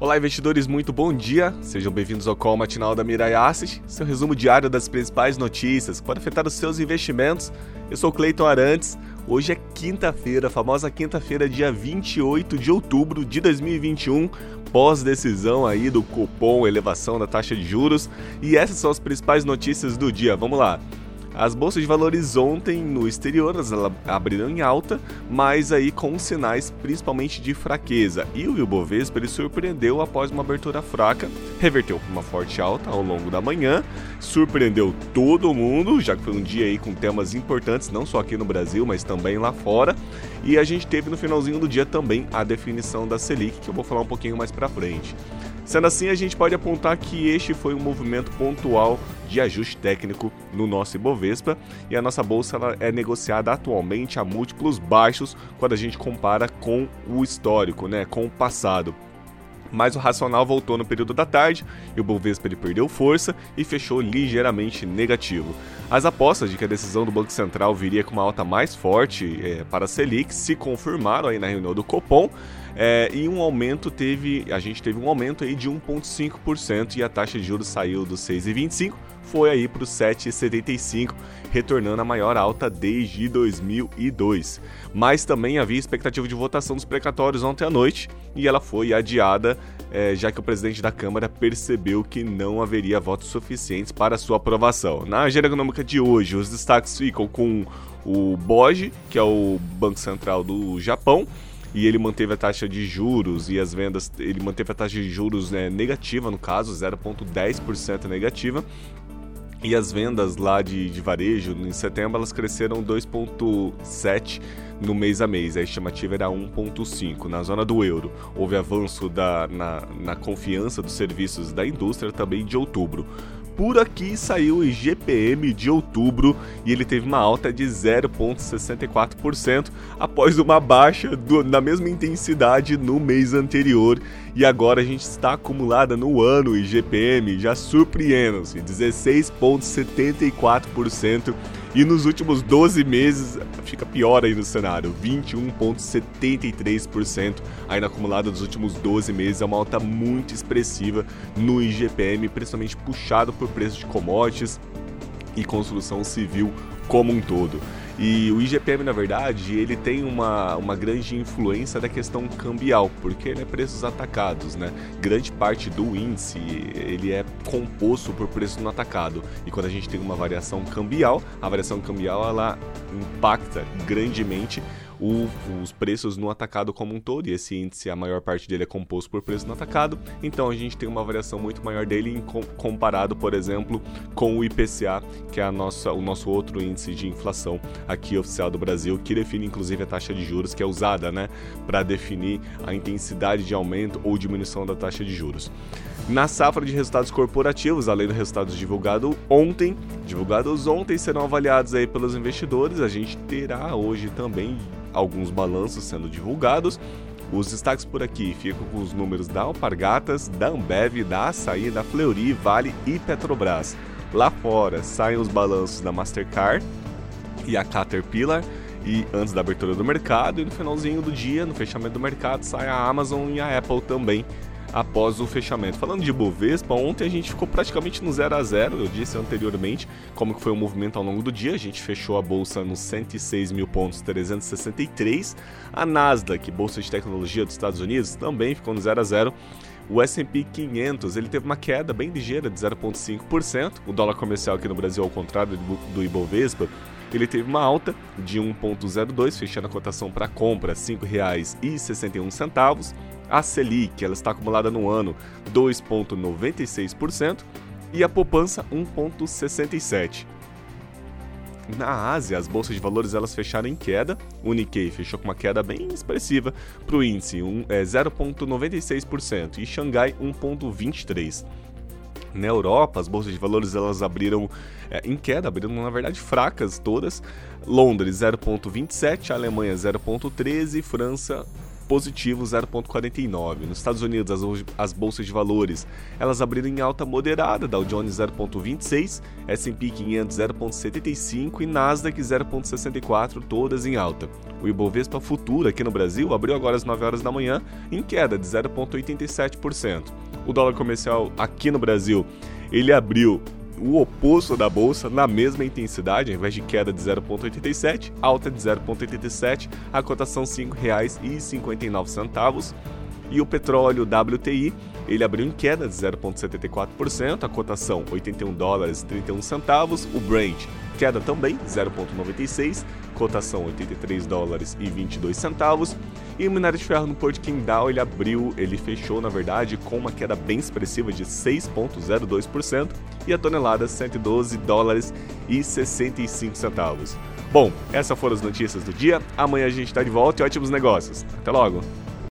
Olá, investidores, muito bom dia. Sejam bem-vindos ao Call Matinal da Mirai Asset, seu resumo diário das principais notícias que podem afetar os seus investimentos. Eu sou Cleiton Arantes. Hoje é quinta-feira, famosa quinta-feira, dia 28 de outubro de 2021, pós-decisão aí do cupom elevação da taxa de juros. E essas são as principais notícias do dia. Vamos lá. As bolsas de valores ontem no exterior elas abriram em alta, mas aí com sinais principalmente de fraqueza. E o Ibovespa ele surpreendeu após uma abertura fraca, reverteu para uma forte alta ao longo da manhã, surpreendeu todo mundo, já que foi um dia aí com temas importantes, não só aqui no Brasil, mas também lá fora. E a gente teve no finalzinho do dia também a definição da Selic, que eu vou falar um pouquinho mais para frente. Sendo assim, a gente pode apontar que este foi um movimento pontual de ajuste técnico no nosso Ibovespa e a nossa bolsa ela é negociada atualmente a múltiplos baixos quando a gente compara com o histórico, né, com o passado mas o racional voltou no período da tarde e o Bovespa ele perdeu força e fechou ligeiramente negativo. As apostas de que a decisão do Banco Central viria com uma alta mais forte é, para a Selic se confirmaram aí na reunião do Copom é, e um aumento teve, a gente teve um aumento aí de 1,5% e a taxa de juros saiu dos 6,25 foi aí para o 7,75, retornando a maior alta desde 2002. Mas também havia expectativa de votação dos precatórios ontem à noite e ela foi adiada, é, já que o presidente da Câmara percebeu que não haveria votos suficientes para sua aprovação. Na agenda econômica de hoje, os destaques ficam com o BOJ, que é o Banco Central do Japão, e ele manteve a taxa de juros e as vendas, ele manteve a taxa de juros né, negativa, no caso, 0,10% negativa, e as vendas lá de, de varejo em setembro elas cresceram 2,7% no mês a mês. A estimativa era 1,5%. Na zona do euro, houve avanço da, na, na confiança dos serviços da indústria também de outubro. Por aqui saiu o IGPM de outubro e ele teve uma alta de 0,64% após uma baixa do, na mesma intensidade no mês anterior. E agora a gente está acumulada no ano IGPM, já surpreendam-se, 16,74% e nos últimos 12 meses fica pior aí no cenário, 21,73% aí na acumulada dos últimos 12 meses. É uma alta muito expressiva no IGPM, principalmente puxado por preço de commodities e construção civil como um todo. E o IGPM, na verdade, ele tem uma, uma grande influência da questão cambial, porque ele é preços atacados, né? Grande parte do índice, ele é composto por preço no atacado. E quando a gente tem uma variação cambial, a variação cambial, ela impacta grandemente o, os preços no atacado como um todo, e esse índice, a maior parte dele é composto por preço no atacado, então a gente tem uma variação muito maior dele comparado, por exemplo, com o IPCA, que é a nossa, o nosso outro índice de inflação aqui oficial do Brasil, que define inclusive a taxa de juros, que é usada né, para definir a intensidade de aumento ou diminuição da taxa de juros. Na safra de resultados corporativos, além dos resultados divulgados ontem, divulgados ontem serão avaliados aí pelos investidores. A gente terá hoje também alguns balanços sendo divulgados. Os destaques por aqui ficam com os números da Alpargatas, da Ambev, da Açaí, da Fleury, Vale e Petrobras. Lá fora saem os balanços da Mastercard e a Caterpillar e antes da abertura do mercado e no finalzinho do dia, no fechamento do mercado, sai a Amazon e a Apple também após o fechamento. Falando de Bovespa, ontem a gente ficou praticamente no 0 a 0 eu disse anteriormente como que foi o movimento ao longo do dia. A gente fechou a bolsa nos 106 mil pontos 363. A Nasdaq, bolsa de tecnologia dos Estados Unidos, também ficou no 0 a 0 o S&P 500 ele teve uma queda bem ligeira de 0,5%. O dólar comercial aqui no Brasil, ao contrário do Ibovespa, ele teve uma alta de 1,02, fechando a cotação para compra R$ 5,61. A Selic, ela está acumulada no ano 2,96% e a poupança 1,67%. Na Ásia, as bolsas de valores elas fecharam em queda. O Nikkei fechou com uma queda bem expressiva para o índice, um, é, 0,96% e Xangai 1,23%. Na Europa, as bolsas de valores elas abriram é, em queda, abriram na verdade fracas todas. Londres 0,27, Alemanha 0,13, França positivo 0,49. Nos Estados Unidos, as, as, bolsas de valores elas abriram em alta moderada, Dow Jones 0,26, S&P 500 0,75 e Nasdaq 0,64, todas em alta. O Ibovespa Futuro aqui no Brasil abriu agora às 9 horas da manhã em queda de 0,87%. O dólar comercial aqui no Brasil ele abriu o oposto da bolsa na mesma intensidade, ao invés de queda de 0,87, alta de 0,87, a cotação R$ 5,59. E o petróleo WTI, ele abriu em queda de 0,74%, a cotação 81 dólares e 31 centavos, o Brent queda também 0,96, cotação 83 dólares e 22 centavos. E o minério de ferro no Porto Qingdao, ele abriu, ele fechou, na verdade, com uma queda bem expressiva de 6,02% e a tonelada 112 dólares e 65 centavos. Bom, essas foram as notícias do dia. Amanhã a gente está de volta e ótimos negócios. Até logo!